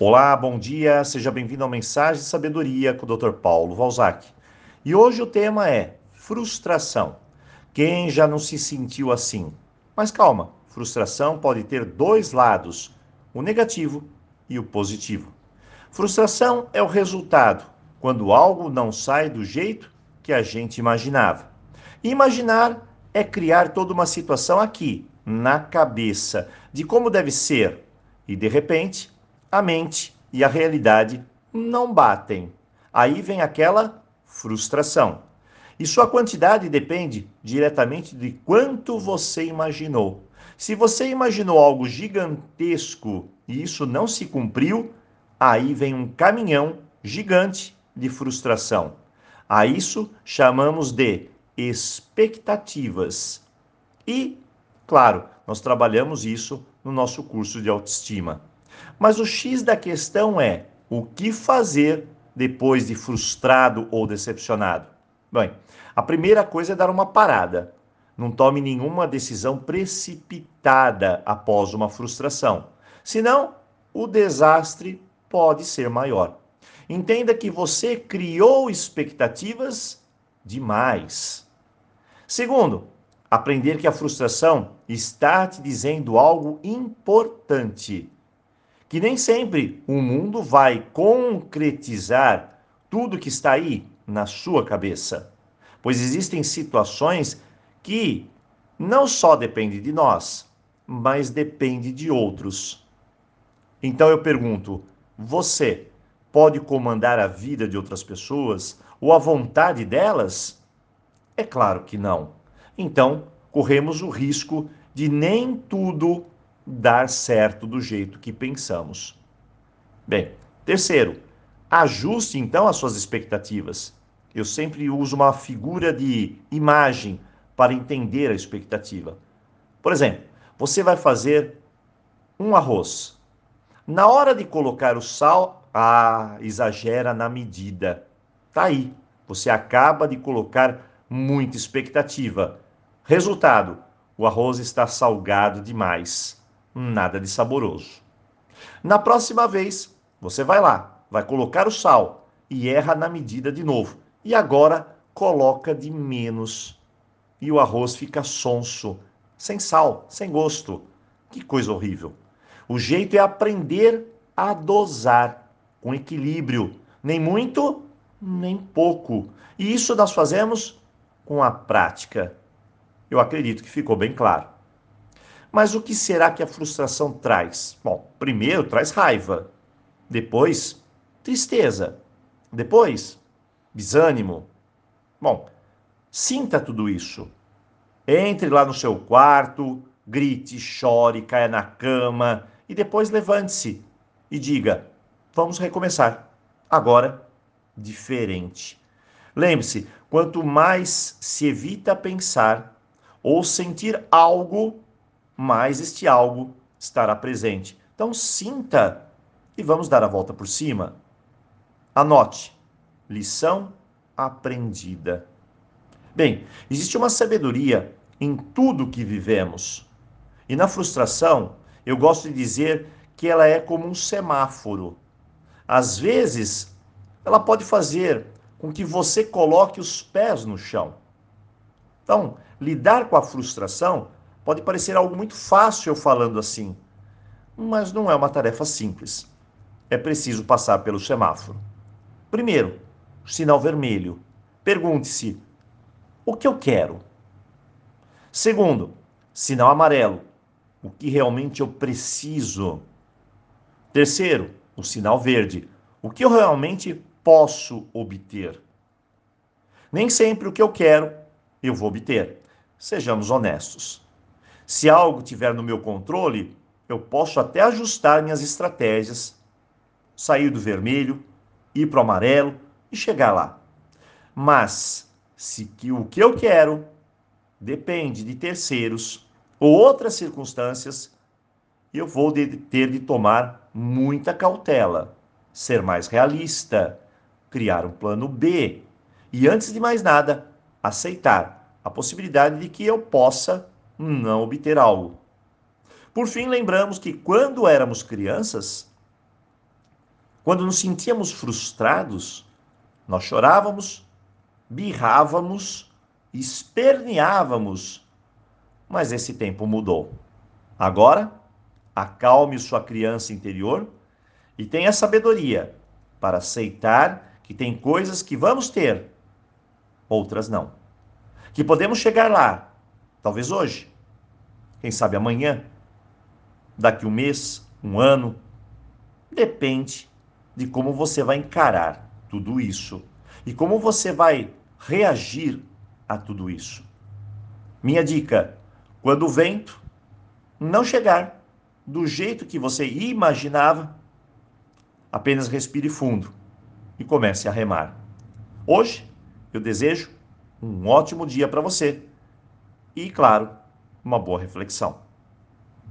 Olá, bom dia, seja bem-vindo ao Mensagem de Sabedoria com o Dr. Paulo Valzac. E hoje o tema é frustração. Quem já não se sentiu assim? Mas calma, frustração pode ter dois lados, o negativo e o positivo. Frustração é o resultado quando algo não sai do jeito que a gente imaginava. Imaginar é criar toda uma situação aqui, na cabeça, de como deve ser, e de repente, a mente e a realidade não batem. Aí vem aquela frustração. E sua quantidade depende diretamente de quanto você imaginou. Se você imaginou algo gigantesco e isso não se cumpriu, aí vem um caminhão gigante de frustração. A isso chamamos de expectativas. E, claro, nós trabalhamos isso no nosso curso de autoestima. Mas o X da questão é o que fazer depois de frustrado ou decepcionado? Bem, a primeira coisa é dar uma parada. Não tome nenhuma decisão precipitada após uma frustração. Senão, o desastre pode ser maior. Entenda que você criou expectativas demais. Segundo, aprender que a frustração está te dizendo algo importante que nem sempre o mundo vai concretizar tudo que está aí na sua cabeça. Pois existem situações que não só dependem de nós, mas depende de outros. Então eu pergunto: você pode comandar a vida de outras pessoas ou a vontade delas? É claro que não. Então, corremos o risco de nem tudo dar certo do jeito que pensamos. Bem, terceiro, ajuste então as suas expectativas. Eu sempre uso uma figura de imagem para entender a expectativa. Por exemplo, você vai fazer um arroz. Na hora de colocar o sal, ah, exagera na medida. Tá aí. Você acaba de colocar muita expectativa. Resultado: o arroz está salgado demais nada de saboroso. Na próxima vez, você vai lá, vai colocar o sal e erra na medida de novo. E agora coloca de menos. E o arroz fica sonso, sem sal, sem gosto. Que coisa horrível. O jeito é aprender a dosar com equilíbrio, nem muito, nem pouco. E isso nós fazemos com a prática. Eu acredito que ficou bem claro. Mas o que será que a frustração traz? Bom, primeiro traz raiva, depois tristeza, depois desânimo. Bom, sinta tudo isso. Entre lá no seu quarto, grite, chore, caia na cama e depois levante-se e diga: vamos recomeçar. Agora, diferente. Lembre-se: quanto mais se evita pensar ou sentir algo, mais este algo estará presente. Então, sinta e vamos dar a volta por cima. Anote: lição aprendida. Bem, existe uma sabedoria em tudo que vivemos. E na frustração, eu gosto de dizer que ela é como um semáforo. Às vezes, ela pode fazer com que você coloque os pés no chão. Então, lidar com a frustração Pode parecer algo muito fácil eu falando assim, mas não é uma tarefa simples. É preciso passar pelo semáforo. Primeiro, sinal vermelho. Pergunte-se: o que eu quero? Segundo, sinal amarelo. O que realmente eu preciso? Terceiro, o sinal verde. O que eu realmente posso obter? Nem sempre o que eu quero eu vou obter. Sejamos honestos. Se algo tiver no meu controle, eu posso até ajustar minhas estratégias, sair do vermelho, ir para o amarelo e chegar lá. Mas se que o que eu quero depende de terceiros ou outras circunstâncias, eu vou de, ter de tomar muita cautela, ser mais realista, criar um plano B e, antes de mais nada, aceitar a possibilidade de que eu possa não obter algo. Por fim, lembramos que quando éramos crianças, Quando nos sentíamos frustrados, nós chorávamos, birrávamos, esperneávamos. Mas esse tempo mudou. Agora, acalme sua criança interior e tenha sabedoria para aceitar que tem coisas que vamos ter, outras não. Que podemos chegar lá, talvez hoje, quem sabe amanhã, daqui um mês, um ano, depende de como você vai encarar tudo isso. E como você vai reagir a tudo isso. Minha dica: quando o vento não chegar do jeito que você imaginava, apenas respire fundo e comece a remar. Hoje eu desejo um ótimo dia para você e, claro, uma boa reflexão.